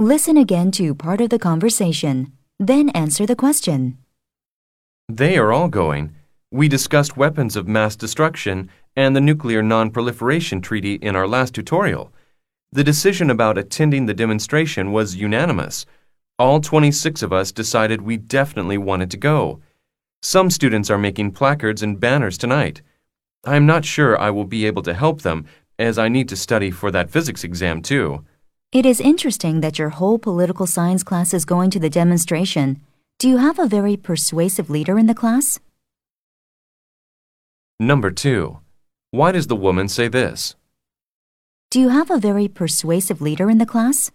Listen again to part of the conversation, then answer the question. They are all going. We discussed weapons of mass destruction and the Nuclear Non-Proliferation Treaty in our last tutorial. The decision about attending the demonstration was unanimous. All 26 of us decided we definitely wanted to go. Some students are making placards and banners tonight. I am not sure I will be able to help them, as I need to study for that physics exam too. It is interesting that your whole political science class is going to the demonstration. Do you have a very persuasive leader in the class? Number 2. Why does the woman say this? Do you have a very persuasive leader in the class?